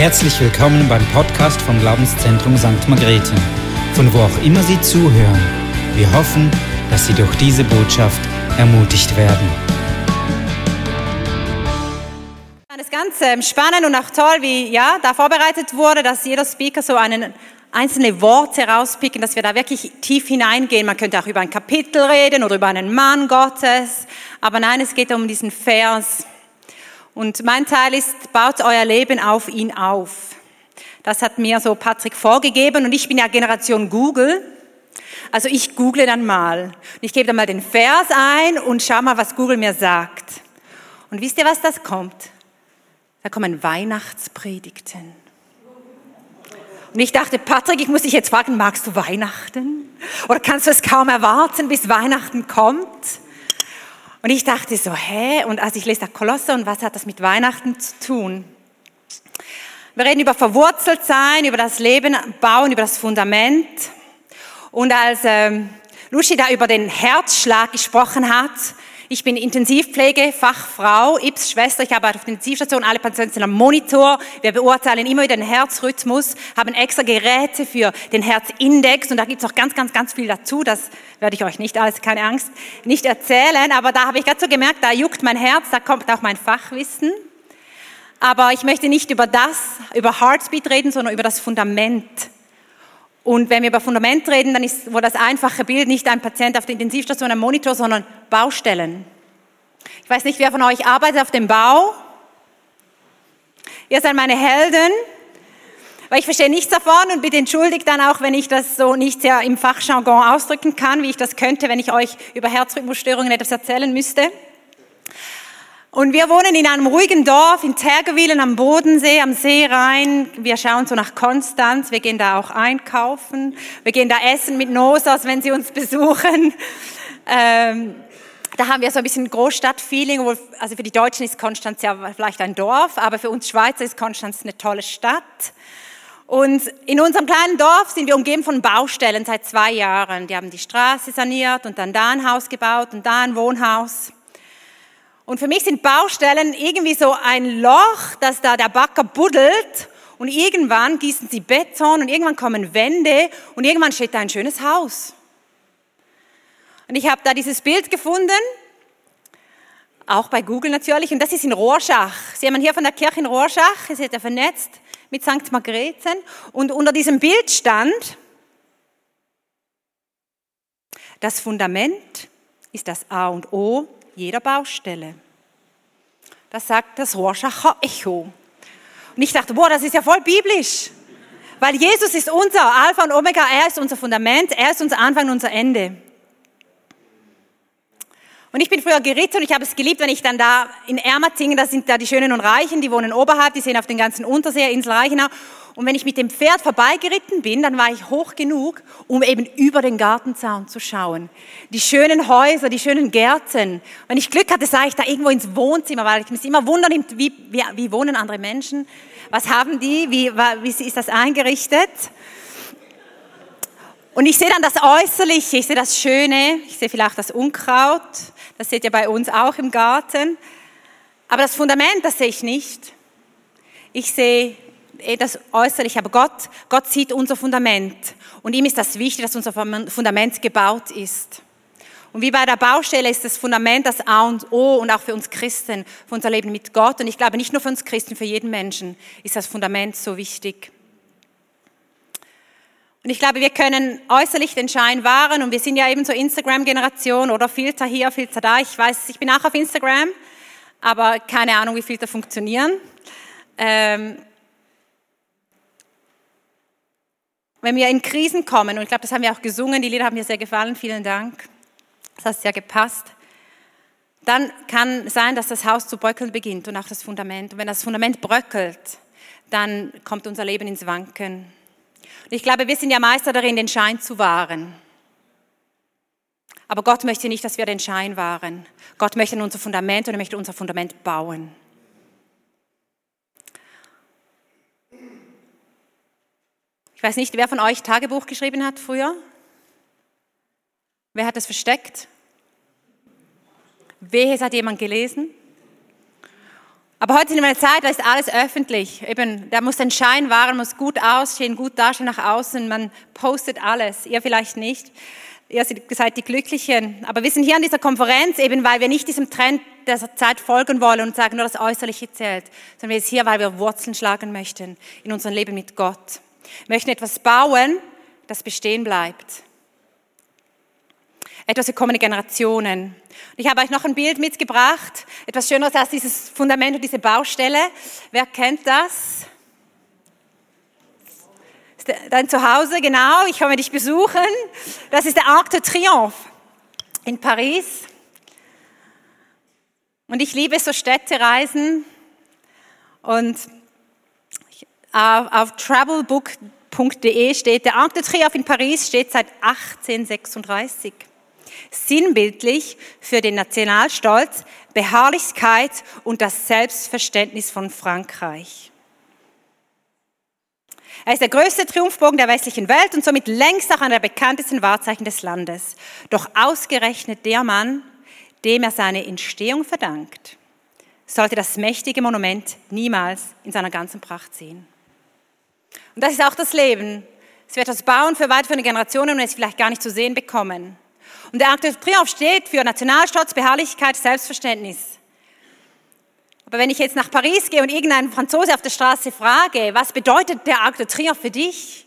Herzlich willkommen beim Podcast vom Glaubenszentrum St. Margrethen, von wo auch immer Sie zuhören. Wir hoffen, dass Sie durch diese Botschaft ermutigt werden. Es ist ganz ähm, spannend und auch toll, wie ja, da vorbereitet wurde, dass jeder Speaker so einen einzelne Worte herauspicken, dass wir da wirklich tief hineingehen. Man könnte auch über ein Kapitel reden oder über einen Mann Gottes, aber nein, es geht um diesen Vers. Und mein Teil ist, baut euer Leben auf ihn auf. Das hat mir so Patrick vorgegeben und ich bin ja Generation Google. Also ich google dann mal. Ich gebe dann mal den Vers ein und schau mal, was Google mir sagt. Und wisst ihr, was das kommt? Da kommen Weihnachtspredigten. Und ich dachte, Patrick, ich muss dich jetzt fragen, magst du Weihnachten? Oder kannst du es kaum erwarten, bis Weihnachten kommt? Und ich dachte so, hä? Und als ich lese da Kolosse und was hat das mit Weihnachten zu tun? Wir reden über verwurzelt sein, über das Leben bauen, über das Fundament. Und als ähm, Lucy da über den Herzschlag gesprochen hat, ich bin Intensivpflegefachfrau, Ips Schwester. Ich arbeite auf der Intensivstation. Alle Patienten sind am Monitor. Wir beurteilen immer wieder den Herzrhythmus, haben extra Geräte für den Herzindex. Und da gibt es auch ganz, ganz, ganz viel dazu. Das werde ich euch nicht alles, keine Angst, nicht erzählen. Aber da habe ich gerade so gemerkt, da juckt mein Herz, da kommt auch mein Fachwissen. Aber ich möchte nicht über das, über Heartbeat reden, sondern über das Fundament und wenn wir über Fundament reden, dann ist wohl das einfache Bild nicht ein Patient auf der Intensivstation am Monitor, sondern Baustellen. Ich weiß nicht, wer von euch arbeitet auf dem Bau. Ihr seid meine Helden, weil ich verstehe nichts davon und bitte entschuldigt dann auch, wenn ich das so nicht sehr im Fachjargon ausdrücken kann, wie ich das könnte, wenn ich euch über Herzrhythmusstörungen etwas erzählen müsste. Und wir wohnen in einem ruhigen Dorf in Tergewilen am Bodensee, am See rein. Wir schauen so nach Konstanz. Wir gehen da auch einkaufen. Wir gehen da essen mit Nosas, wenn sie uns besuchen. Ähm, da haben wir so ein bisschen Großstadt-Feeling. Also für die Deutschen ist Konstanz ja vielleicht ein Dorf, aber für uns Schweizer ist Konstanz eine tolle Stadt. Und in unserem kleinen Dorf sind wir umgeben von Baustellen seit zwei Jahren. Die haben die Straße saniert und dann da ein Haus gebaut und da ein Wohnhaus. Und für mich sind Baustellen irgendwie so ein Loch, das da der Backer buddelt und irgendwann gießen sie Beton und irgendwann kommen Wände und irgendwann steht da ein schönes Haus. Und ich habe da dieses Bild gefunden, auch bei Google natürlich, und das ist in Rorschach. Sie haben hier von der Kirche in Rorschach, ihr seid ja vernetzt mit St. Margrethen, und unter diesem Bild stand, das Fundament ist das A und O jeder Baustelle. Das sagt das Rorschacher Echo. Und ich dachte, boah, das ist ja voll biblisch. Weil Jesus ist unser Alpha und Omega, er ist unser Fundament, er ist unser Anfang und unser Ende. Und ich bin früher geritten und ich habe es geliebt, wenn ich dann da in Ermatingen, da sind da die Schönen und Reichen, die wohnen oberhalb, die sehen auf den ganzen Untersee, Insel Reichenau. Und wenn ich mit dem Pferd vorbeigeritten bin, dann war ich hoch genug, um eben über den Gartenzaun zu schauen. Die schönen Häuser, die schönen Gärten. Wenn ich Glück hatte, sah ich da irgendwo ins Wohnzimmer, weil ich mich immer wundern, wie, wie, wie wohnen andere Menschen? Was haben die? Wie, wie ist das eingerichtet? Und ich sehe dann das Äußerliche, ich sehe das Schöne, ich sehe vielleicht das Unkraut, das seht ihr bei uns auch im Garten. Aber das Fundament, das sehe ich nicht. Ich sehe eh das Äußerliche, aber Gott, Gott sieht unser Fundament. Und ihm ist das wichtig, dass unser Fundament gebaut ist. Und wie bei der Baustelle ist das Fundament das A und O und auch für uns Christen, für unser Leben mit Gott. Und ich glaube, nicht nur für uns Christen, für jeden Menschen ist das Fundament so wichtig. Und ich glaube, wir können äußerlich den Schein wahren und wir sind ja eben so Instagram-Generation oder Filter hier, Filter da. Ich weiß, ich bin auch auf Instagram, aber keine Ahnung, wie Filter funktionieren. Ähm, Wenn wir in Krisen kommen, und ich glaube, das haben wir auch gesungen, die Lieder haben mir sehr gefallen, vielen Dank, das hat sehr gepasst, dann kann sein, dass das Haus zu bröckeln beginnt und auch das Fundament. Und wenn das Fundament bröckelt, dann kommt unser Leben ins Wanken. Und ich glaube, wir sind ja Meister darin, den Schein zu wahren. Aber Gott möchte nicht, dass wir den Schein wahren. Gott möchte unser Fundament und er möchte unser Fundament bauen. Ich weiß nicht, wer von euch Tagebuch geschrieben hat früher? Wer hat es versteckt? Wehe, es hat jemand gelesen? Aber heute in einer Zeit, da ist alles öffentlich. Eben, da muss ein Schein wahren, muss gut aussehen, gut dastehen nach außen. Man postet alles. Ihr vielleicht nicht. Ihr seid die Glücklichen. Aber wir sind hier an dieser Konferenz eben, weil wir nicht diesem Trend der Zeit folgen wollen und sagen, nur das Äußerliche zählt, sondern wir sind hier, weil wir Wurzeln schlagen möchten in unserem Leben mit Gott. Wir möchten etwas bauen, das bestehen bleibt etwas für kommende Generationen. ich habe euch noch ein Bild mitgebracht, etwas Schöneres als dieses Fundament und diese Baustelle. Wer kennt das? Dein Zuhause, genau, ich komme dich besuchen. Das ist der Arc de Triomphe in Paris. Und ich liebe so Städtereisen. Und auf, auf travelbook.de steht, der Arc de Triomphe in Paris steht seit 1836 sinnbildlich für den Nationalstolz, Beharrlichkeit und das Selbstverständnis von Frankreich. Er ist der größte Triumphbogen der westlichen Welt und somit längst auch einer der bekanntesten Wahrzeichen des Landes. Doch ausgerechnet der Mann, dem er seine Entstehung verdankt, sollte das mächtige Monument niemals in seiner ganzen Pracht sehen. Und das ist auch das Leben. Es wird das bauen für weitere Generationen und es vielleicht gar nicht zu sehen bekommen. Und der Arc de Triomphe steht für Nationalstolz, Beharrlichkeit, Selbstverständnis. Aber wenn ich jetzt nach Paris gehe und irgendeinen Franzose auf der Straße frage, was bedeutet der Arc de Triomphe für dich?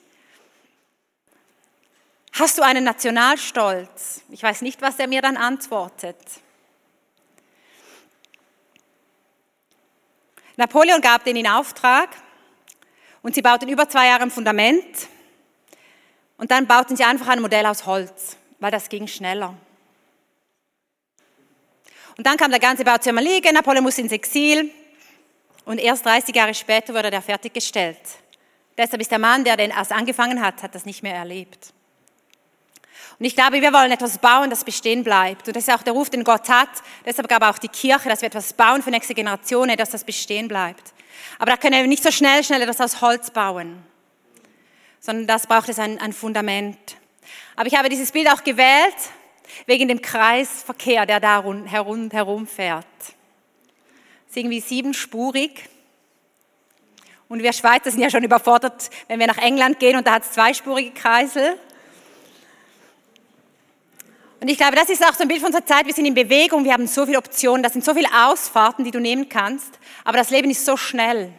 Hast du einen Nationalstolz? Ich weiß nicht, was er mir dann antwortet. Napoleon gab den in Auftrag und sie bauten über zwei Jahre ein Fundament und dann bauten sie einfach ein Modell aus Holz weil das ging schneller. Und dann kam der ganze Bau zur liegen, Napoleon musste ins Exil und erst 30 Jahre später wurde er fertiggestellt. Deshalb ist der Mann, der den erst angefangen hat, hat das nicht mehr erlebt. Und ich glaube, wir wollen etwas bauen, das bestehen bleibt. Und das ist auch der Ruf, den Gott hat. Deshalb gab auch die Kirche, dass wir etwas bauen für nächste Generationen, dass das bestehen bleibt. Aber da können wir nicht so schnell, schnell etwas aus Holz bauen, sondern das braucht es ein, ein Fundament. Aber ich habe dieses Bild auch gewählt wegen dem Kreisverkehr, der da herum, herumfährt. Es ist irgendwie siebenspurig. Und wir Schweizer sind ja schon überfordert, wenn wir nach England gehen und da hat es zweispurige Kreisel. Und ich glaube, das ist auch so ein Bild von unserer Zeit. Wir sind in Bewegung, wir haben so viele Optionen, das sind so viele Ausfahrten, die du nehmen kannst. Aber das Leben ist so schnell.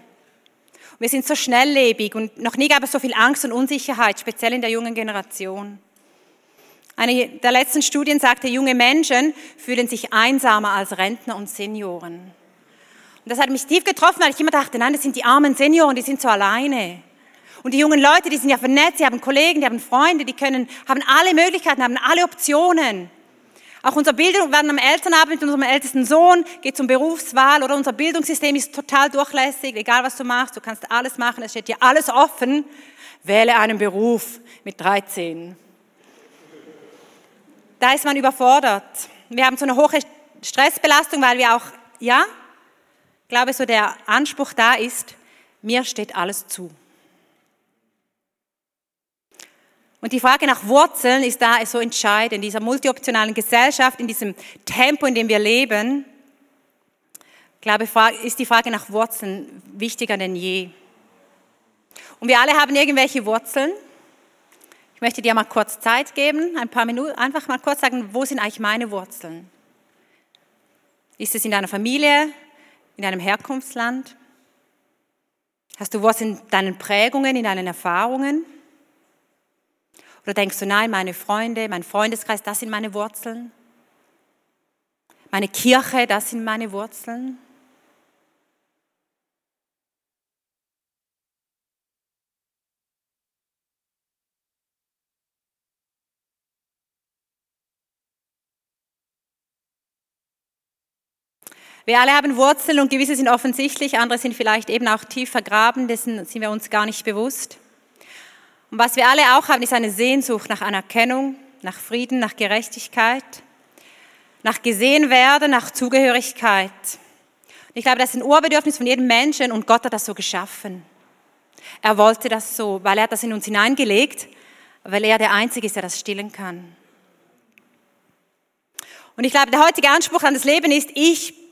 Wir sind so schnelllebig und noch nie gab es so viel Angst und Unsicherheit, speziell in der jungen Generation. Eine der letzten Studien sagte, junge Menschen fühlen sich einsamer als Rentner und Senioren. Und das hat mich tief getroffen, weil ich immer dachte, nein, das sind die armen Senioren, die sind so alleine. Und die jungen Leute, die sind ja vernetzt, die haben Kollegen, die haben Freunde, die können, haben alle Möglichkeiten, haben alle Optionen. Auch unsere Bildung, werden am Elternabend mit unserem ältesten Sohn, geht zum Berufswahl oder unser Bildungssystem ist total durchlässig, egal was du machst, du kannst alles machen, es steht dir alles offen. Wähle einen Beruf mit 13. Da ist man überfordert. Wir haben so eine hohe Stressbelastung, weil wir auch, ja, glaube so der Anspruch da ist, mir steht alles zu. Und die Frage nach Wurzeln ist da so entscheidend. In dieser multioptionalen Gesellschaft, in diesem Tempo, in dem wir leben, glaube ich, ist die Frage nach Wurzeln wichtiger denn je. Und wir alle haben irgendwelche Wurzeln. Ich möchte dir mal kurz Zeit geben, ein paar Minuten, einfach mal kurz sagen, wo sind eigentlich meine Wurzeln? Ist es in deiner Familie, in deinem Herkunftsland? Hast du Wurzeln in deinen Prägungen, in deinen Erfahrungen? Oder denkst du, nein, meine Freunde, mein Freundeskreis, das sind meine Wurzeln? Meine Kirche, das sind meine Wurzeln? Wir alle haben Wurzeln und gewisse sind offensichtlich, andere sind vielleicht eben auch tief vergraben, dessen sind wir uns gar nicht bewusst. Und was wir alle auch haben, ist eine Sehnsucht nach Anerkennung, nach Frieden, nach Gerechtigkeit, nach gesehen werden, nach Zugehörigkeit. Und ich glaube, das ist ein Urbedürfnis von jedem Menschen und Gott hat das so geschaffen. Er wollte das so, weil er das in uns hineingelegt, weil er der Einzige ist, der das stillen kann. Und ich glaube, der heutige Anspruch an das Leben ist, ich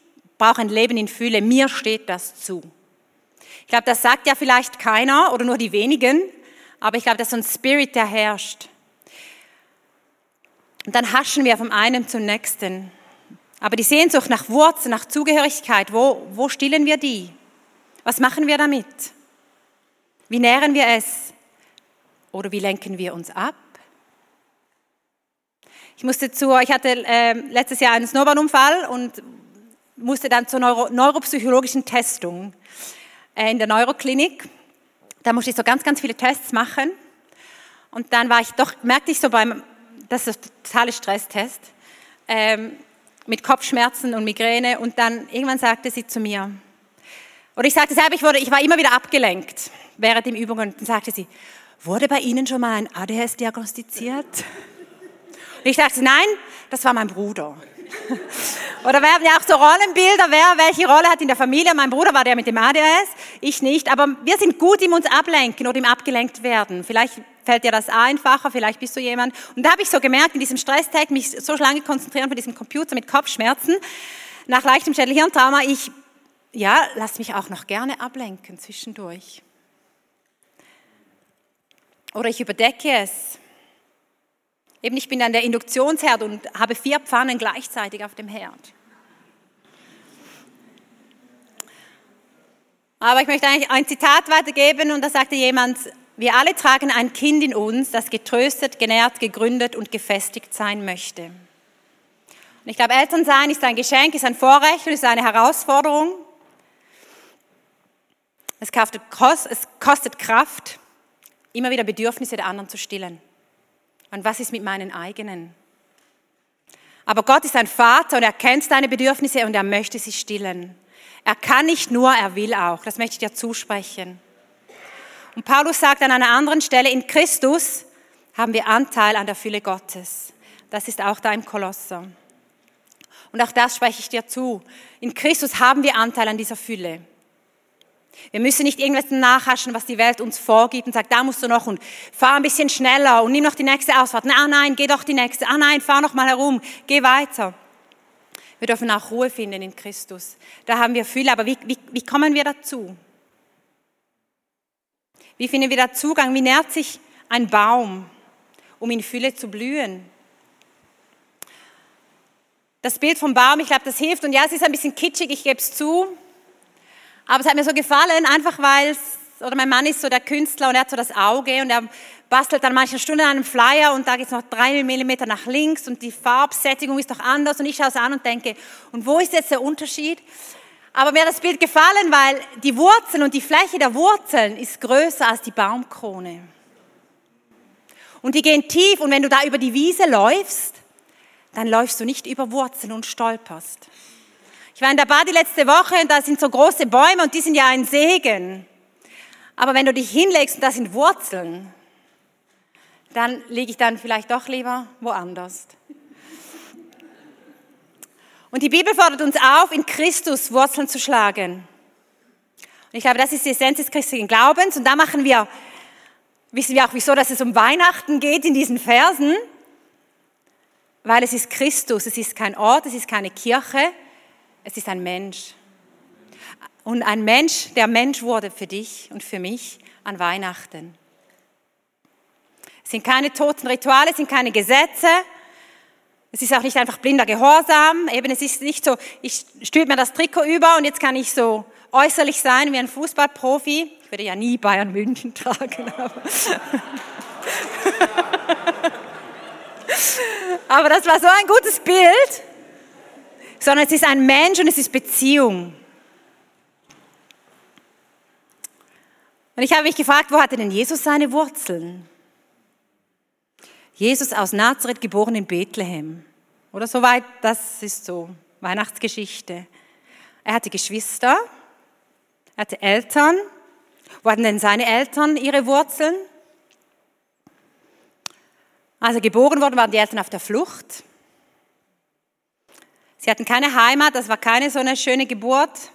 brauche ein Leben in Fülle, mir steht das zu. Ich glaube, das sagt ja vielleicht keiner oder nur die wenigen, aber ich glaube, das ist so ein Spirit, der herrscht. Und dann haschen wir vom einen zum nächsten. Aber die Sehnsucht nach Wurzeln, nach Zugehörigkeit, wo, wo stillen wir die? Was machen wir damit? Wie nähren wir es? Oder wie lenken wir uns ab? Ich musste zu, ich hatte äh, letztes Jahr einen Snowboardunfall und musste dann zur Neuro, neuropsychologischen Testung äh, in der Neuroklinik. Da musste ich so ganz, ganz viele Tests machen. Und dann war ich doch, merkte ich so beim, das ist ein totaler Stresstest, ähm, mit Kopfschmerzen und Migräne. Und dann irgendwann sagte sie zu mir, oder ich sagte selber, ich, wurde, ich war immer wieder abgelenkt während den Übungen. Und dann sagte sie, wurde bei Ihnen schon mal ein ADHS diagnostiziert? Und ich sagte, nein, das war mein Bruder. Oder wir haben ja auch so Rollenbilder, wer welche Rolle hat in der Familie. Mein Bruder war der mit dem ADHS, ich nicht. Aber wir sind gut im uns ablenken oder im abgelenkt werden. Vielleicht fällt dir das einfacher, vielleicht bist du jemand. Und da habe ich so gemerkt, in diesem Stresstag, mich so lange konzentrieren von diesem Computer mit Kopfschmerzen, nach leichtem Schädelhirntrauma, ich, ja, lass mich auch noch gerne ablenken zwischendurch. Oder ich überdecke es. Eben, ich bin an der Induktionsherd und habe vier Pfannen gleichzeitig auf dem Herd. Aber ich möchte eigentlich ein Zitat weitergeben und da sagte jemand, wir alle tragen ein Kind in uns, das getröstet, genährt, gegründet und gefestigt sein möchte. Und ich glaube, Elternsein ist ein Geschenk, ist ein Vorrecht und ist eine Herausforderung. Es kostet Kraft, immer wieder Bedürfnisse der anderen zu stillen. Und was ist mit meinen eigenen? Aber Gott ist ein Vater und er kennt deine Bedürfnisse und er möchte sie stillen. Er kann nicht nur, er will auch. Das möchte ich dir zusprechen. Und Paulus sagt an einer anderen Stelle, in Christus haben wir Anteil an der Fülle Gottes. Das ist auch da im Kolosser. Und auch das spreche ich dir zu. In Christus haben wir Anteil an dieser Fülle. Wir müssen nicht irgendwas nachhaschen, was die Welt uns vorgibt und sagt, da musst du noch und fahr ein bisschen schneller und nimm noch die nächste Ausfahrt. Ah nein, geh doch die nächste. Ah nein, fahr noch mal herum, geh weiter. Wir dürfen auch Ruhe finden in Christus. Da haben wir Fülle, aber wie, wie, wie kommen wir dazu? Wie finden wir da Zugang? Wie nährt sich ein Baum, um in Fülle zu blühen? Das Bild vom Baum, ich glaube, das hilft. Und ja, es ist ein bisschen kitschig, ich gebe es zu. Aber es hat mir so gefallen, einfach weil es, oder mein Mann ist so der Künstler und er hat so das Auge und er bastelt dann manche Stunden an einem Flyer und da geht es noch drei Millimeter nach links und die Farbsättigung ist doch anders und ich schaue es an und denke, und wo ist jetzt der Unterschied? Aber mir hat das Bild gefallen, weil die Wurzeln und die Fläche der Wurzeln ist größer als die Baumkrone. Und die gehen tief und wenn du da über die Wiese läufst, dann läufst du nicht über Wurzeln und stolperst. War in der Badi letzte Woche und da sind so große Bäume und die sind ja ein Segen. Aber wenn du dich hinlegst und da sind Wurzeln, dann liege ich dann vielleicht doch lieber woanders. Und die Bibel fordert uns auf, in Christus Wurzeln zu schlagen. Und ich glaube, das ist die Essenz des christlichen Glaubens. Und da machen wir, wissen wir auch wieso, dass es um Weihnachten geht in diesen Versen. Weil es ist Christus, es ist kein Ort, es ist keine Kirche, es ist ein Mensch. Und ein Mensch, der Mensch wurde für dich und für mich an Weihnachten. Es sind keine toten Rituale, es sind keine Gesetze. Es ist auch nicht einfach blinder Gehorsam. Eben, es ist nicht so, ich stülpe mir das Trikot über und jetzt kann ich so äußerlich sein wie ein Fußballprofi. Ich würde ja nie Bayern München tragen. Aber, aber das war so ein gutes Bild sondern es ist ein Mensch und es ist Beziehung. Und ich habe mich gefragt, wo hatte denn Jesus seine Wurzeln? Jesus aus Nazareth, geboren in Bethlehem. Oder soweit, das ist so Weihnachtsgeschichte. Er hatte Geschwister, er hatte Eltern. Wo hatten denn seine Eltern ihre Wurzeln? Als er geboren wurde, waren die Eltern auf der Flucht. Sie hatten keine Heimat, das war keine so eine schöne Geburt.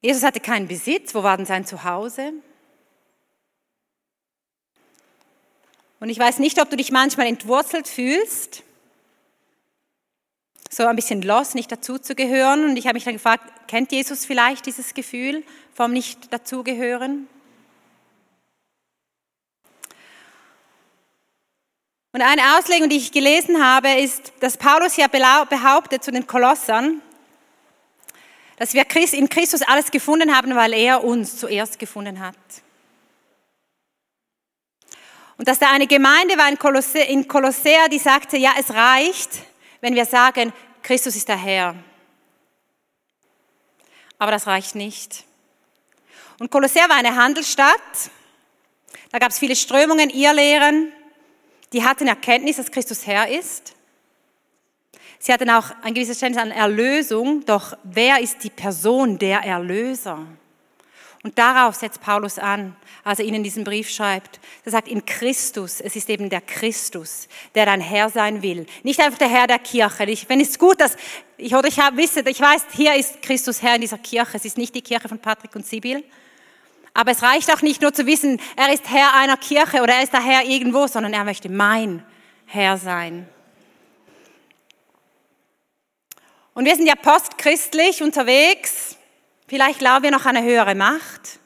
Jesus hatte keinen Besitz, wo war denn sein Zuhause? Und ich weiß nicht, ob du dich manchmal entwurzelt fühlst. so ein bisschen los, nicht dazuzugehören. Und ich habe mich dann gefragt, kennt Jesus vielleicht dieses Gefühl vom Nicht-Dazugehören? Und eine Auslegung, die ich gelesen habe, ist, dass Paulus hier behauptet zu den Kolossern, dass wir in Christus alles gefunden haben, weil er uns zuerst gefunden hat. Und dass da eine Gemeinde war in Kolossea, die sagte, ja, es reicht, wenn wir sagen, Christus ist der Herr. Aber das reicht nicht. Und Kolossea war eine Handelsstadt. Da gab es viele Strömungen, Irrlehren. Die hatten Erkenntnis, dass Christus Herr ist. Sie hatten auch ein gewisses Verständnis an Erlösung, doch wer ist die Person der Erlöser? Und darauf setzt Paulus an, als er ihnen diesen Brief schreibt. Er sagt, in Christus, es ist eben der Christus, der dein Herr sein will. Nicht einfach der Herr der Kirche. Ich finde es gut, dass ich, oder ich habe, wisse, ich weiß, hier ist Christus Herr in dieser Kirche. Es ist nicht die Kirche von Patrick und Sibyl. Aber es reicht auch nicht nur zu wissen, er ist Herr einer Kirche oder er ist der Herr irgendwo, sondern er möchte mein Herr sein. Und wir sind ja postchristlich unterwegs. Vielleicht glauben wir noch an eine höhere Macht.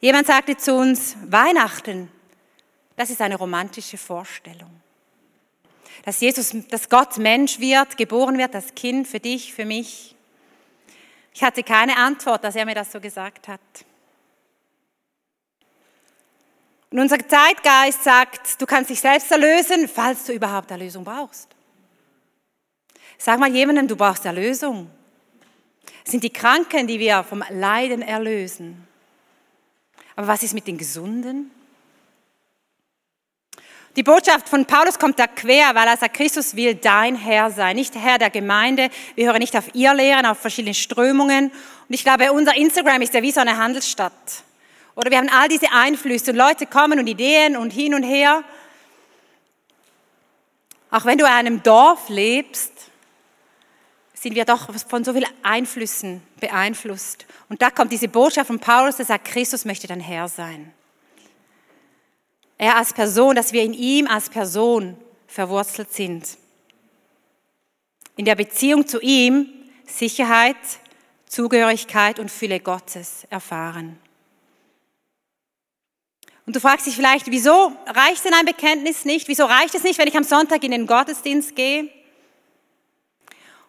Jemand sagte zu uns, Weihnachten, das ist eine romantische Vorstellung. Dass Jesus, dass Gott Mensch wird, geboren wird, das Kind für dich, für mich. Ich hatte keine Antwort, dass er mir das so gesagt hat. Und unser Zeitgeist sagt, du kannst dich selbst erlösen, falls du überhaupt Erlösung brauchst. Sag mal jemandem, du brauchst Erlösung. Es sind die Kranken, die wir vom Leiden erlösen. Aber was ist mit den Gesunden? Die Botschaft von Paulus kommt da quer, weil er sagt, Christus will dein Herr sein, nicht Herr der Gemeinde. Wir hören nicht auf ihr Lehren, auf verschiedene Strömungen. Und ich glaube, unser Instagram ist ja wie so eine Handelsstadt. Oder wir haben all diese Einflüsse und Leute kommen und Ideen und hin und her. Auch wenn du in einem Dorf lebst, sind wir doch von so vielen Einflüssen beeinflusst. Und da kommt diese Botschaft von Paulus, der sagt, Christus möchte dein Herr sein. Er als Person, dass wir in ihm als Person verwurzelt sind. In der Beziehung zu ihm Sicherheit, Zugehörigkeit und Fülle Gottes erfahren. Und du fragst dich vielleicht, wieso reicht denn ein Bekenntnis nicht? Wieso reicht es nicht, wenn ich am Sonntag in den Gottesdienst gehe?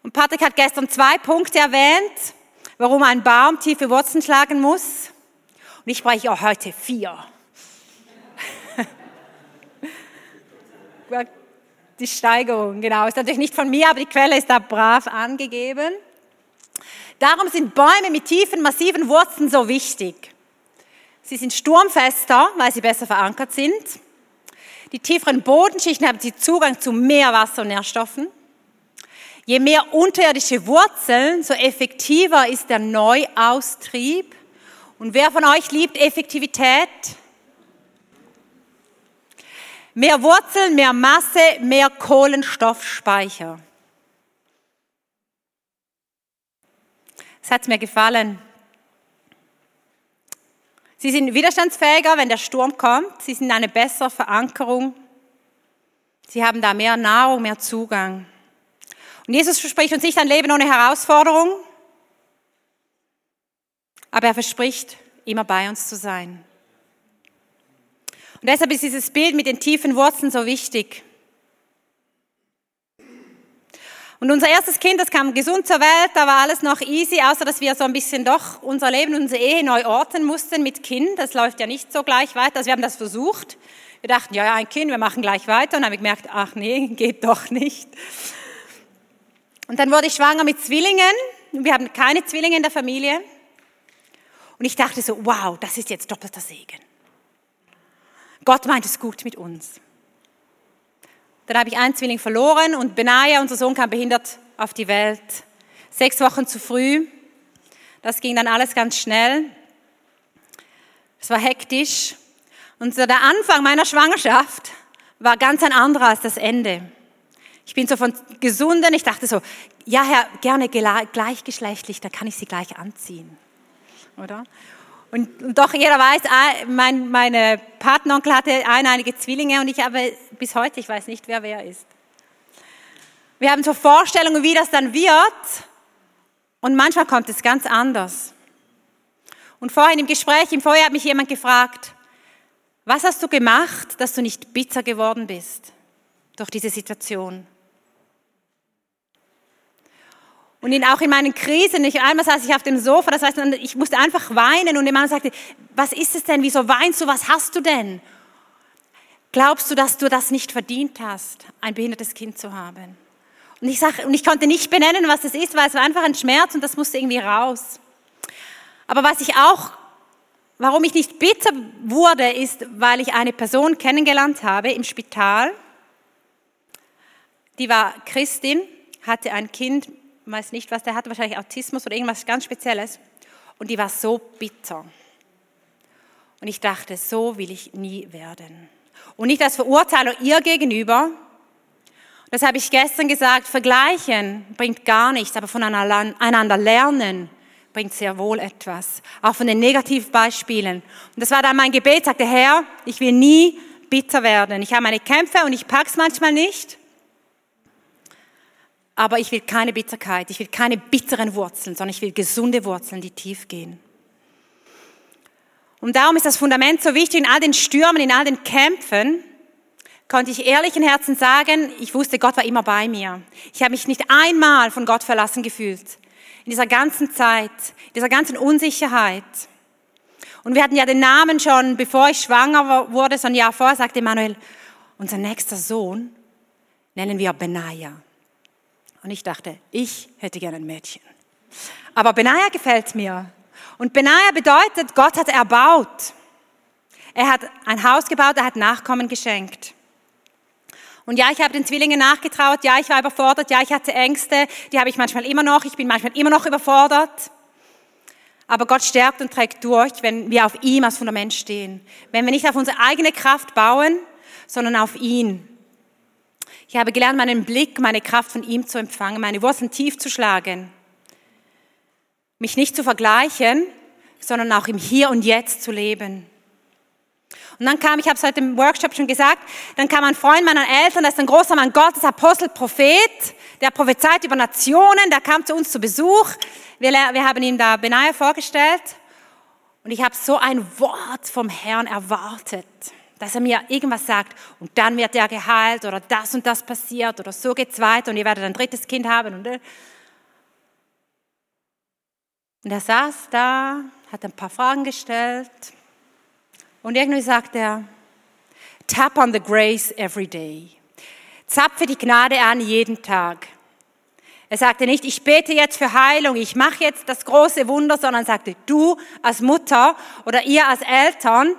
Und Patrick hat gestern zwei Punkte erwähnt, warum ein Baum tiefe Wurzeln schlagen muss. Und ich spreche auch heute vier. die Steigerung, genau. Ist natürlich nicht von mir, aber die Quelle ist da brav angegeben. Darum sind Bäume mit tiefen, massiven Wurzeln so wichtig. Sie sind sturmfester, weil sie besser verankert sind. Die tieferen Bodenschichten haben sie Zugang zu mehr Wasser und Nährstoffen. Je mehr unterirdische Wurzeln, so effektiver ist der Neuaustrieb. Und wer von euch liebt Effektivität? Mehr Wurzeln, mehr Masse, mehr Kohlenstoffspeicher. Es hat mir gefallen. Sie sind widerstandsfähiger, wenn der Sturm kommt. Sie sind eine bessere Verankerung. Sie haben da mehr Nahrung, mehr Zugang. Und Jesus verspricht uns nicht ein Leben ohne Herausforderung, aber er verspricht, immer bei uns zu sein. Und deshalb ist dieses Bild mit den tiefen Wurzeln so wichtig. Und unser erstes Kind, das kam gesund zur Welt, da war alles noch easy, außer dass wir so ein bisschen doch unser Leben, unsere Ehe neu orten mussten mit Kind. Das läuft ja nicht so gleich weiter. Also wir haben das versucht. Wir dachten, ja, ja, ein Kind, wir machen gleich weiter. Und dann habe ich gemerkt, ach nee, geht doch nicht. Und dann wurde ich schwanger mit Zwillingen. Wir haben keine Zwillinge in der Familie. Und ich dachte so, wow, das ist jetzt doppelter Segen. Gott meint es gut mit uns. Dann habe ich einen Zwilling verloren und Benaja, unser Sohn, kam behindert auf die Welt. Sechs Wochen zu früh. Das ging dann alles ganz schnell. Es war hektisch. Und so der Anfang meiner Schwangerschaft war ganz ein anderer als das Ende. Ich bin so von gesunden, ich dachte so, ja Herr, gerne gleichgeschlechtlich, da kann ich sie gleich anziehen. Oder? Und, und doch jeder weiß, ah, mein, meine Patenonkel hatte ein, einige Zwillinge und ich habe bis heute, ich weiß nicht, wer wer ist. Wir haben so Vorstellungen, wie das dann wird. Und manchmal kommt es ganz anders. Und vorhin im Gespräch, im Vorjahr hat mich jemand gefragt, was hast du gemacht, dass du nicht bitter geworden bist durch diese Situation? Und in, auch in meinen Krisen, ich, einmal saß ich auf dem Sofa, das heißt, ich musste einfach weinen und der Mann sagte, was ist es denn, wieso weinst du, was hast du denn? Glaubst du, dass du das nicht verdient hast, ein behindertes Kind zu haben? Und ich, sag, und ich konnte nicht benennen, was es ist, weil es war einfach ein Schmerz und das musste irgendwie raus. Aber was ich auch, warum ich nicht bitter wurde, ist, weil ich eine Person kennengelernt habe im Spital. Die war Christin, hatte ein Kind weiß nicht was, der hatte wahrscheinlich Autismus oder irgendwas ganz Spezielles. Und die war so bitter. Und ich dachte, so will ich nie werden. Und nicht als Verurteiler ihr gegenüber. Das habe ich gestern gesagt, vergleichen bringt gar nichts, aber voneinander lernen bringt sehr wohl etwas. Auch von den Negativbeispielen. Und das war dann mein Gebet, sagte Herr, ich will nie bitter werden. Ich habe meine Kämpfe und ich pack's manchmal nicht aber ich will keine Bitterkeit, ich will keine bitteren Wurzeln, sondern ich will gesunde Wurzeln, die tief gehen. Und darum ist das Fundament so wichtig, in all den Stürmen, in all den Kämpfen, konnte ich ehrlichen Herzen sagen, ich wusste, Gott war immer bei mir. Ich habe mich nicht einmal von Gott verlassen gefühlt. In dieser ganzen Zeit, in dieser ganzen Unsicherheit. Und wir hatten ja den Namen schon, bevor ich schwanger wurde, so ein Jahr vorher, sagte Manuel, unser nächster Sohn nennen wir Benaja. Und ich dachte, ich hätte gerne ein Mädchen. Aber Benaja gefällt mir. Und Benaja bedeutet, Gott hat erbaut. Er hat ein Haus gebaut, er hat Nachkommen geschenkt. Und ja, ich habe den Zwillingen nachgetraut, ja, ich war überfordert, ja, ich hatte Ängste, die habe ich manchmal immer noch, ich bin manchmal immer noch überfordert. Aber Gott stärkt und trägt durch, wenn wir auf ihm als Fundament stehen. Wenn wir nicht auf unsere eigene Kraft bauen, sondern auf ihn. Ich habe gelernt, meinen Blick, meine Kraft von ihm zu empfangen, meine Wurzeln tief zu schlagen. Mich nicht zu vergleichen, sondern auch im Hier und Jetzt zu leben. Und dann kam, ich habe es heute im Workshop schon gesagt, dann kam ein Freund meiner Eltern, das ist ein großer Mann Gottes, Apostel, Prophet, der prophezeit über Nationen, der kam zu uns zu Besuch. Wir, wir haben ihm da Benaja vorgestellt und ich habe so ein Wort vom Herrn erwartet dass er mir irgendwas sagt und dann wird er geheilt oder das und das passiert oder so geht's weiter und ihr werdet ein drittes Kind haben. Und, äh. und er saß da, hat ein paar Fragen gestellt und irgendwie sagt er, tap on the grace every day. Zapfe die Gnade an jeden Tag. Er sagte nicht, ich bete jetzt für Heilung, ich mache jetzt das große Wunder, sondern sagte, du als Mutter oder ihr als Eltern,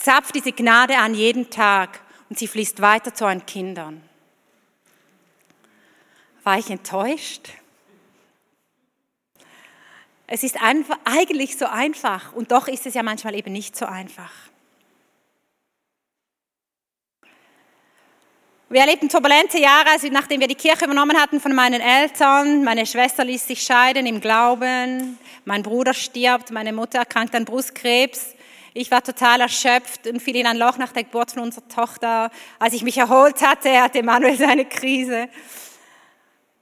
Zapf diese Gnade an jeden Tag und sie fließt weiter zu euren Kindern. War ich enttäuscht? Es ist einfach, eigentlich so einfach und doch ist es ja manchmal eben nicht so einfach. Wir erlebten turbulente Jahre, also nachdem wir die Kirche übernommen hatten von meinen Eltern. Meine Schwester ließ sich scheiden im Glauben. Mein Bruder stirbt, meine Mutter erkrankt an Brustkrebs. Ich war total erschöpft und fiel in ein Loch nach der Geburt von unserer Tochter. Als ich mich erholt hatte, hatte Manuel seine Krise.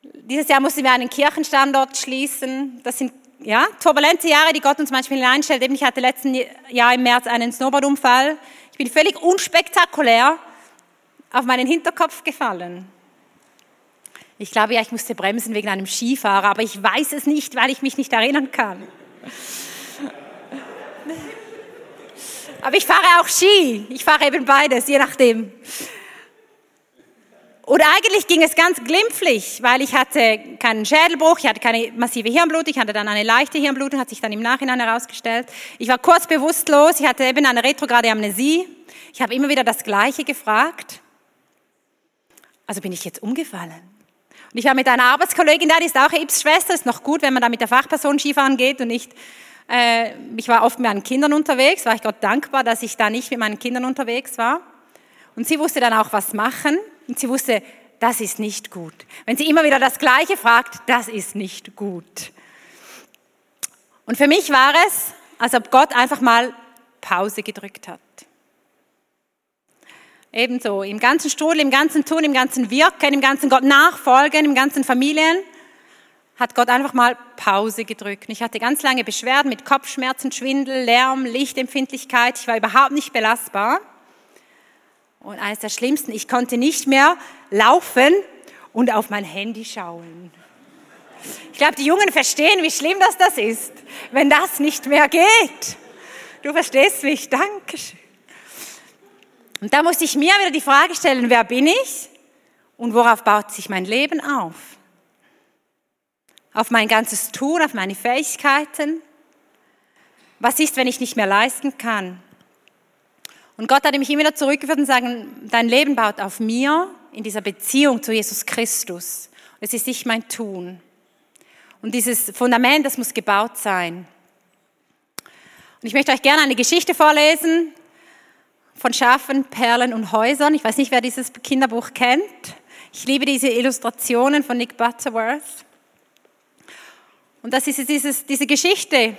Dieses Jahr mussten wir einen Kirchenstandort schließen. Das sind ja, turbulente Jahre, die Gott uns manchmal hineinstellt. ich hatte letzten Jahr im März einen Snowboardunfall. Ich bin völlig unspektakulär auf meinen Hinterkopf gefallen. Ich glaube ja, ich musste bremsen wegen einem Skifahrer, aber ich weiß es nicht, weil ich mich nicht erinnern kann. Aber ich fahre auch Ski. Ich fahre eben beides, je nachdem. Oder eigentlich ging es ganz glimpflich, weil ich hatte keinen Schädelbruch, ich hatte keine massive Hirnblutung, ich hatte dann eine leichte Hirnblutung, hat sich dann im Nachhinein herausgestellt. Ich war kurz bewusstlos, ich hatte eben eine retrograde Amnesie. Ich habe immer wieder das Gleiche gefragt. Also bin ich jetzt umgefallen. Und ich war mit einer Arbeitskollegin da, die ist auch Ibs-Schwester, ist noch gut, wenn man da mit der Fachperson Skifahren geht und nicht ich war oft mit meinen Kindern unterwegs, war ich Gott dankbar, dass ich da nicht mit meinen Kindern unterwegs war. Und sie wusste dann auch was machen und sie wusste, das ist nicht gut. Wenn sie immer wieder das Gleiche fragt, das ist nicht gut. Und für mich war es, als ob Gott einfach mal Pause gedrückt hat. Ebenso, im ganzen Strudel, im ganzen Tun, im ganzen Wirken, im ganzen Gott nachfolgen, im ganzen Familien, hat Gott einfach mal Pause gedrückt. Ich hatte ganz lange Beschwerden mit Kopfschmerzen, Schwindel, Lärm, Lichtempfindlichkeit. Ich war überhaupt nicht belastbar. Und eines der schlimmsten, ich konnte nicht mehr laufen und auf mein Handy schauen. Ich glaube, die Jungen verstehen, wie schlimm das, das ist, wenn das nicht mehr geht. Du verstehst mich, danke schön. Und da musste ich mir wieder die Frage stellen, wer bin ich und worauf baut sich mein Leben auf? Auf mein ganzes Tun, auf meine Fähigkeiten? Was ist, wenn ich nicht mehr leisten kann? Und Gott hat mich immer wieder zurückgeführt und sagen, dein Leben baut auf mir in dieser Beziehung zu Jesus Christus. Es ist nicht mein Tun. Und dieses Fundament, das muss gebaut sein. Und ich möchte euch gerne eine Geschichte vorlesen von Schafen, Perlen und Häusern. Ich weiß nicht, wer dieses Kinderbuch kennt. Ich liebe diese Illustrationen von Nick Butterworth. Und das ist dieses, diese Geschichte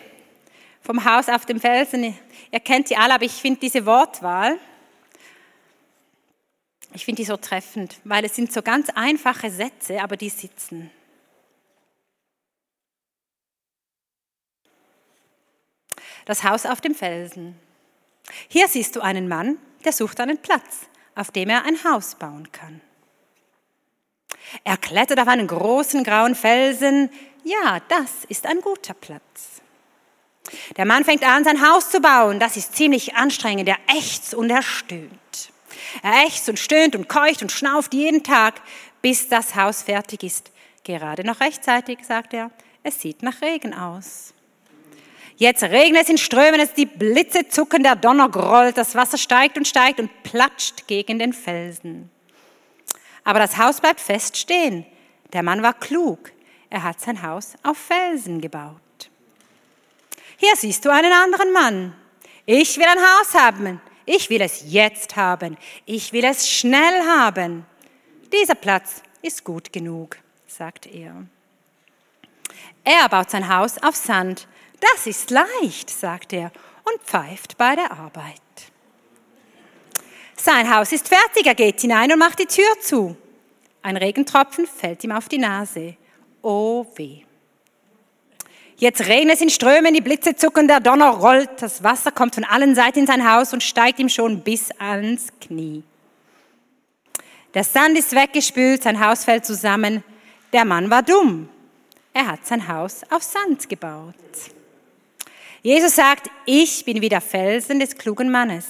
vom Haus auf dem Felsen. Ihr kennt sie alle, aber ich finde diese Wortwahl, ich finde die so treffend, weil es sind so ganz einfache Sätze, aber die sitzen. Das Haus auf dem Felsen. Hier siehst du einen Mann, der sucht einen Platz, auf dem er ein Haus bauen kann. Er klettert auf einen großen grauen Felsen. Ja, das ist ein guter Platz. Der Mann fängt an, sein Haus zu bauen. Das ist ziemlich anstrengend. Er ächzt und er stöhnt. Er ächzt und stöhnt und keucht und schnauft jeden Tag, bis das Haus fertig ist. Gerade noch rechtzeitig, sagt er. Es sieht nach Regen aus. Jetzt regnet es in Strömen, es die Blitze zucken, der Donner grollt, das Wasser steigt und steigt und platscht gegen den Felsen. Aber das Haus bleibt fest stehen. Der Mann war klug. Er hat sein Haus auf Felsen gebaut. Hier siehst du einen anderen Mann. Ich will ein Haus haben. Ich will es jetzt haben. Ich will es schnell haben. Dieser Platz ist gut genug, sagt er. Er baut sein Haus auf Sand das ist leicht, sagt er und pfeift bei der Arbeit. Sein Haus ist fertig, er geht hinein und macht die Tür zu. Ein Regentropfen fällt ihm auf die Nase. Oh weh. Jetzt regnet es in Strömen, die Blitze zucken, der Donner rollt, das Wasser kommt von allen Seiten in sein Haus und steigt ihm schon bis ans Knie. Der Sand ist weggespült, sein Haus fällt zusammen. Der Mann war dumm. Er hat sein Haus auf Sand gebaut. Jesus sagt, ich bin wie der Felsen des klugen Mannes.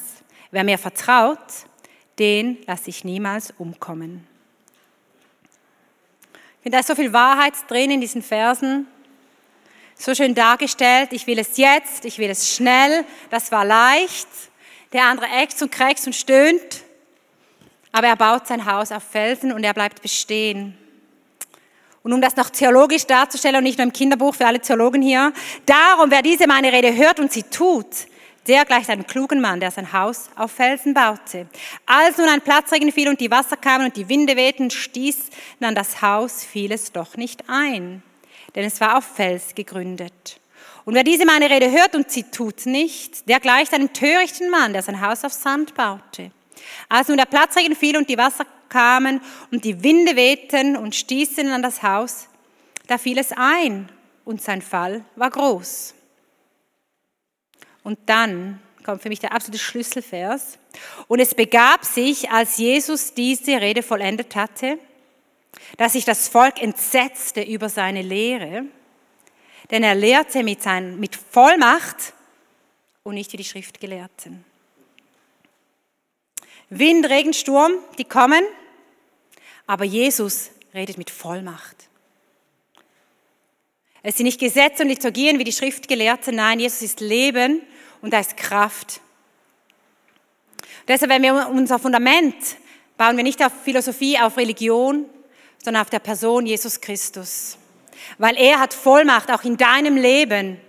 Wer mir vertraut, den lasse ich niemals umkommen. Finde, da ist so viel Wahrheit drin in diesen Versen. So schön dargestellt, ich will es jetzt, ich will es schnell, das war leicht. Der andere ächzt und krächzt und stöhnt, aber er baut sein Haus auf Felsen und er bleibt bestehen. Und um das noch theologisch darzustellen und nicht nur im Kinderbuch für alle Theologen hier, darum, wer diese meine Rede hört und sie tut, der gleicht einem klugen Mann, der sein Haus auf Felsen baute. Als nun ein Platzregen fiel und die Wasser kamen und die Winde wehten, stieß an das Haus, fiel es doch nicht ein, denn es war auf Fels gegründet. Und wer diese meine Rede hört und sie tut nicht, der gleicht einem törichten Mann, der sein Haus auf Sand baute. Als nun der Platzregen fiel und die Wasser kamen und die Winde wehten und stießen an das Haus, da fiel es ein und sein Fall war groß. Und dann kommt für mich der absolute Schlüsselvers. Und es begab sich, als Jesus diese Rede vollendet hatte, dass sich das Volk entsetzte über seine Lehre, denn er lehrte mit, sein, mit Vollmacht und nicht wie die Schriftgelehrten. Wind, Regen, Sturm, die kommen, aber Jesus redet mit Vollmacht. Es sind nicht Gesetze und Liturgien wie die Schriftgelehrten, nein, Jesus ist Leben und da ist Kraft. deshalb, wenn wir unser Fundament bauen wir nicht auf Philosophie, auf Religion, sondern auf der Person Jesus Christus. Weil er hat Vollmacht, auch in deinem Leben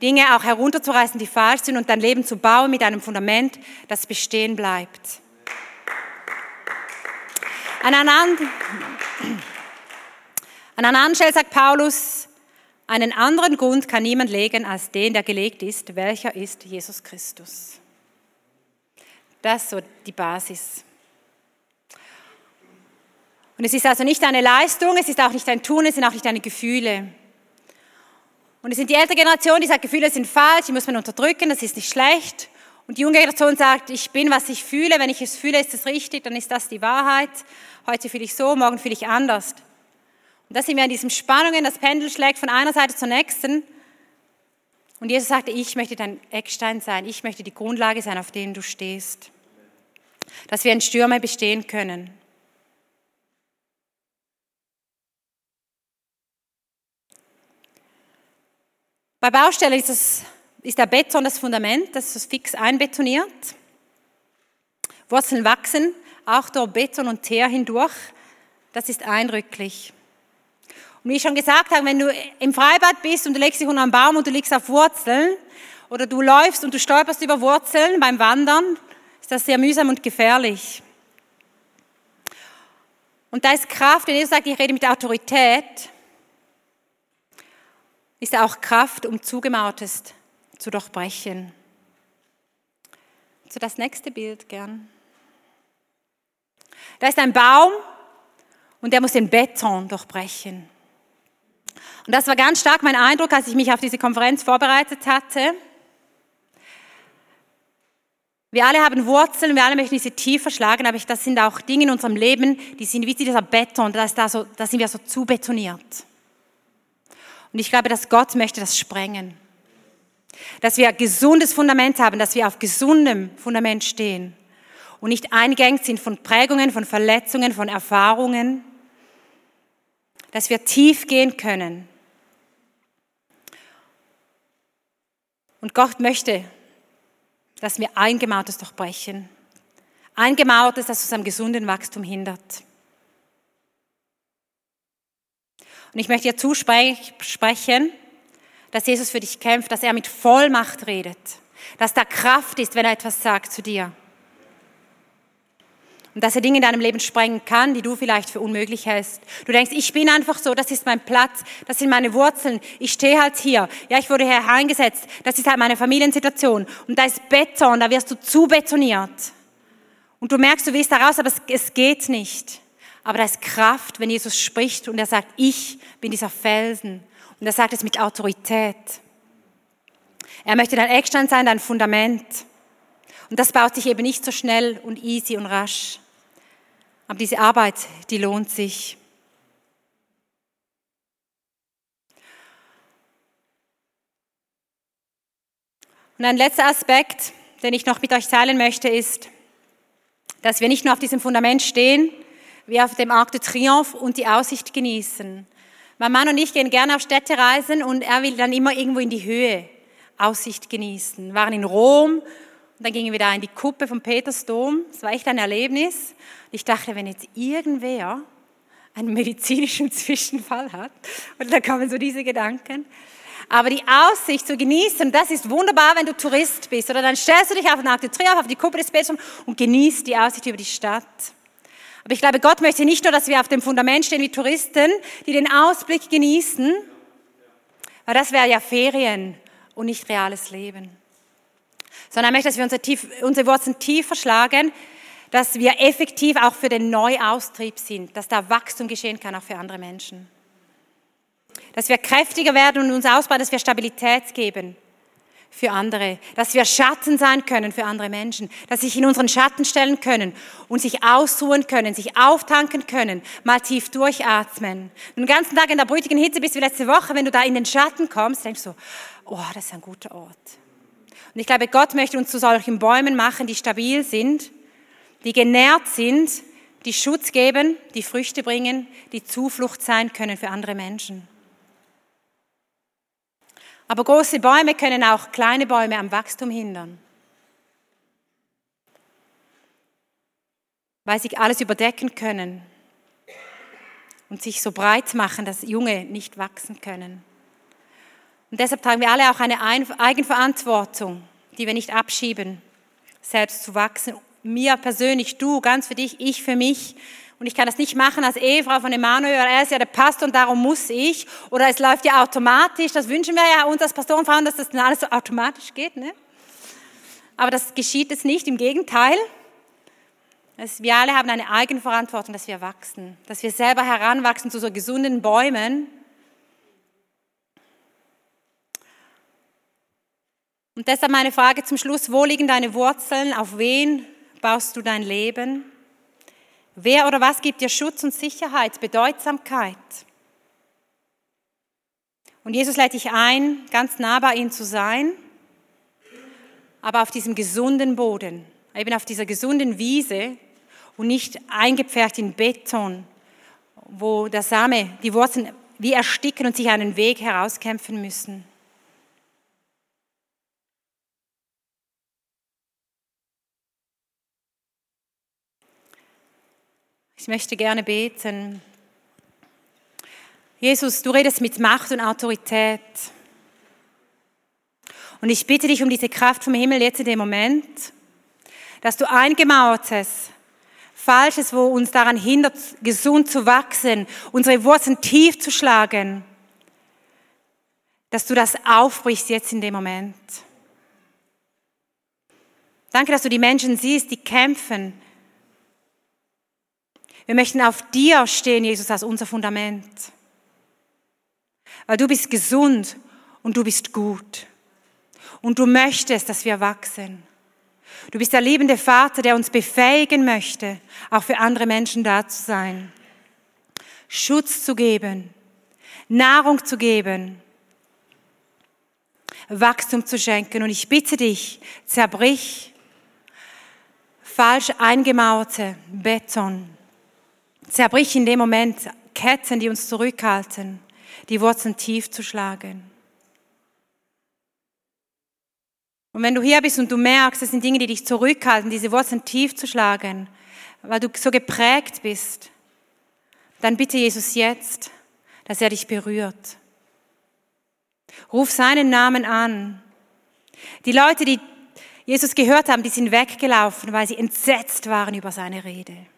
Dinge auch herunterzureißen, die falsch sind und dein Leben zu bauen mit einem Fundament, das bestehen bleibt. An einer, an einer anderen Stelle sagt Paulus, einen anderen Grund kann niemand legen als den, der gelegt ist, welcher ist Jesus Christus. Das ist so die Basis. Und es ist also nicht deine Leistung, es ist auch nicht dein Tun, es sind auch nicht deine Gefühle. Und es sind die ältere Generation, die sagt, Gefühle sind falsch, die muss man unterdrücken, das ist nicht schlecht. Und die junge Generation sagt, ich bin, was ich fühle, wenn ich es fühle, ist es richtig, dann ist das die Wahrheit. Heute fühle ich so, morgen fühle ich anders. Und da sind wir in diesen Spannungen, das Pendel schlägt von einer Seite zur nächsten. Und Jesus sagte, ich möchte dein Eckstein sein, ich möchte die Grundlage sein, auf dem du stehst. Dass wir in Stürme bestehen können. Bei Baustellen ist, es, ist der Beton das Fundament, das ist fix einbetoniert. Wurzeln wachsen, auch durch Beton und Teer hindurch. Das ist eindrücklich. Und wie ich schon gesagt habe, wenn du im Freibad bist und du legst dich unter einen Baum und du liegst auf Wurzeln oder du läufst und du stolperst über Wurzeln beim Wandern, ist das sehr mühsam und gefährlich. Und da ist Kraft, wenn Jesus sagt, ich rede mit Autorität, ist auch Kraft, um Zugemauertes zu durchbrechen. So das nächste Bild gern. Da ist ein Baum und der muss den Beton durchbrechen. Und das war ganz stark mein Eindruck, als ich mich auf diese Konferenz vorbereitet hatte. Wir alle haben Wurzeln, wir alle möchten diese tiefer schlagen, aber das sind auch Dinge in unserem Leben, die sind wie dieser Beton, da, so, sind wir so zu betoniert. Und ich glaube, dass Gott möchte das sprengen. Dass wir ein gesundes Fundament haben, dass wir auf gesundem Fundament stehen und nicht eingängig sind von Prägungen, von Verletzungen, von Erfahrungen. Dass wir tief gehen können. Und Gott möchte, dass wir Eingemauertes durchbrechen. Eingemauertes, das uns am gesunden Wachstum hindert. Und ich möchte dir zusprechen, dass Jesus für dich kämpft, dass er mit Vollmacht redet, dass da Kraft ist, wenn er etwas sagt zu dir. Und dass er Dinge in deinem Leben sprengen kann, die du vielleicht für unmöglich hältst. Du denkst, ich bin einfach so, das ist mein Platz, das sind meine Wurzeln, ich stehe halt hier. Ja, ich wurde hier eingesetzt, das ist halt meine Familiensituation. Und da ist Beton, da wirst du zu betoniert. Und du merkst, du willst da raus, aber es, es geht nicht. Aber da ist Kraft, wenn Jesus spricht und er sagt, ich bin dieser Felsen. Und er sagt es mit Autorität. Er möchte dein Eckstein sein, dein Fundament. Und das baut sich eben nicht so schnell und easy und rasch. Aber diese Arbeit, die lohnt sich. Und ein letzter Aspekt, den ich noch mit euch teilen möchte, ist, dass wir nicht nur auf diesem Fundament stehen, wir auf dem Arc de Triomphe und die Aussicht genießen. Mein Mann und ich gehen gerne auf Städtereisen und er will dann immer irgendwo in die Höhe Aussicht genießen. Wir waren in Rom und dann gingen wir da in die Kuppe vom Petersdom. Das war echt ein Erlebnis. Ich dachte, wenn jetzt irgendwer einen medizinischen Zwischenfall hat, und da kamen so diese Gedanken. Aber die Aussicht zu genießen, das ist wunderbar, wenn du Tourist bist. Oder dann stellst du dich auf den Arc auf die Kuppe des Petersdoms und genießt die Aussicht über die Stadt. Aber ich glaube, Gott möchte nicht nur, dass wir auf dem Fundament stehen wie Touristen, die den Ausblick genießen, weil das wäre ja Ferien und nicht reales Leben. Sondern er möchte, dass wir unsere, tief, unsere Wurzeln tief verschlagen, dass wir effektiv auch für den Neuaustrieb sind, dass da Wachstum geschehen kann, auch für andere Menschen. Dass wir kräftiger werden und uns ausbauen, dass wir Stabilität geben für andere, dass wir Schatten sein können für andere Menschen, dass sich in unseren Schatten stellen können und sich ausruhen können, sich auftanken können, mal tief durchatmen. Den ganzen Tag in der brütigen Hitze bis wie letzte Woche, wenn du da in den Schatten kommst, denkst du, oh, das ist ein guter Ort. Und ich glaube, Gott möchte uns zu solchen Bäumen machen, die stabil sind, die genährt sind, die Schutz geben, die Früchte bringen, die Zuflucht sein können für andere Menschen. Aber große Bäume können auch kleine Bäume am Wachstum hindern. Weil sie alles überdecken können und sich so breit machen, dass Junge nicht wachsen können. Und deshalb tragen wir alle auch eine Eigenverantwortung, die wir nicht abschieben, selbst zu wachsen. Mir persönlich, du, ganz für dich, ich für mich, und ich kann das nicht machen als Ehefrau von Emanuel, weil er ist ja der Pastor und darum muss ich. Oder es läuft ja automatisch. Das wünschen wir ja uns als Pastorenfrauen, dass das dann alles so automatisch geht. Ne? Aber das geschieht es nicht, im Gegenteil. wir alle haben eine Eigenverantwortung, dass wir wachsen, dass wir selber heranwachsen zu so gesunden Bäumen. Und deshalb meine Frage zum Schluss, wo liegen deine Wurzeln? Auf wen baust du dein Leben? Wer oder was gibt dir Schutz und Sicherheit, Bedeutsamkeit? Und Jesus lädt dich ein, ganz nah bei ihm zu sein, aber auf diesem gesunden Boden, eben auf dieser gesunden Wiese und nicht eingepfercht in Beton, wo der Same, die Wurzeln wie ersticken und sich einen Weg herauskämpfen müssen. Ich möchte gerne beten. Jesus, du redest mit Macht und Autorität. Und ich bitte dich um diese Kraft vom Himmel jetzt in dem Moment, dass du eingemauertes, Falsches, wo uns daran hindert, gesund zu wachsen, unsere Wurzeln tief zu schlagen, dass du das aufbrichst jetzt in dem Moment. Danke, dass du die Menschen siehst, die kämpfen. Wir möchten auf dir stehen, Jesus, als unser Fundament. Weil du bist gesund und du bist gut. Und du möchtest, dass wir wachsen. Du bist der liebende Vater, der uns befähigen möchte, auch für andere Menschen da zu sein. Schutz zu geben, Nahrung zu geben, Wachstum zu schenken. Und ich bitte dich, zerbrich falsch eingemauerte Beton. Zerbrich in dem Moment Ketten, die uns zurückhalten, die Wurzeln tief zu schlagen. Und wenn du hier bist und du merkst, es sind Dinge, die dich zurückhalten, diese Wurzeln tief zu schlagen, weil du so geprägt bist, dann bitte Jesus jetzt, dass er dich berührt. Ruf seinen Namen an. Die Leute, die Jesus gehört haben, die sind weggelaufen, weil sie entsetzt waren über seine Rede.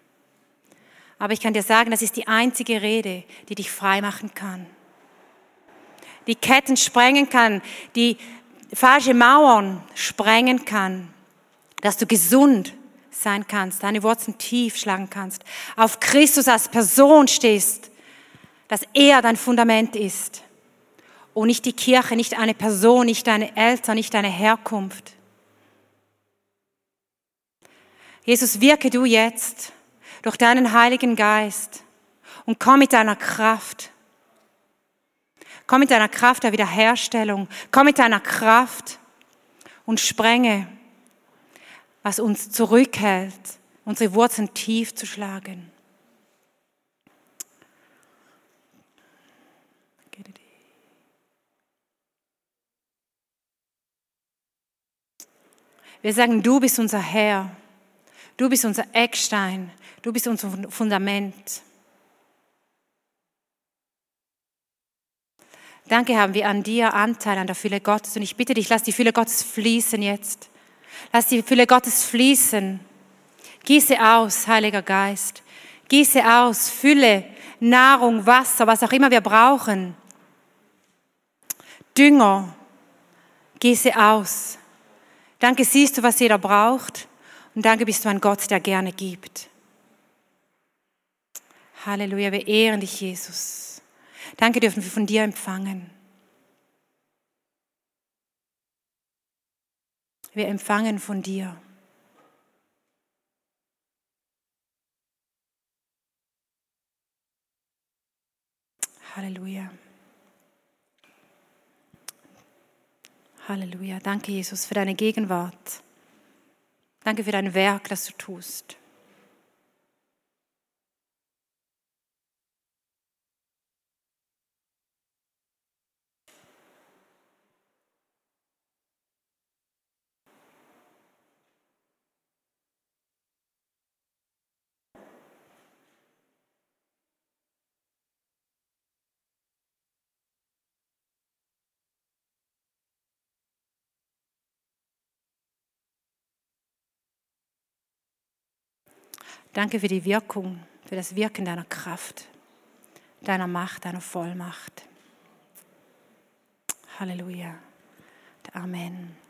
Aber ich kann dir sagen, das ist die einzige Rede, die dich frei machen kann. Die Ketten sprengen kann, die falsche Mauern sprengen kann, dass du gesund sein kannst, deine Wurzeln tief schlagen kannst, auf Christus als Person stehst, dass er dein Fundament ist und nicht die Kirche, nicht eine Person, nicht deine Eltern, nicht deine Herkunft. Jesus, wirke du jetzt durch deinen Heiligen Geist und komm mit deiner Kraft Komm mit deiner Kraft der Wiederherstellung. Komm mit deiner Kraft und sprenge, was uns zurückhält, unsere Wurzeln tief zu schlagen. Wir sagen, du bist unser Herr, du bist unser Eckstein, du bist unser Fundament. Danke haben wir an dir Anteil an der Fülle Gottes. Und ich bitte dich, lass die Fülle Gottes fließen jetzt. Lass die Fülle Gottes fließen. Gieße aus, Heiliger Geist. Gieße aus, Fülle, Nahrung, Wasser, was auch immer wir brauchen. Dünger. Gieße aus. Danke, siehst du, was jeder braucht. Und danke bist du ein Gott, der gerne gibt. Halleluja, wir ehren dich, Jesus. Danke dürfen wir von dir empfangen. Wir empfangen von dir. Halleluja. Halleluja. Danke, Jesus, für deine Gegenwart. Danke für dein Werk, das du tust. Danke für die Wirkung, für das Wirken deiner Kraft, deiner Macht, deiner Vollmacht. Halleluja. Amen.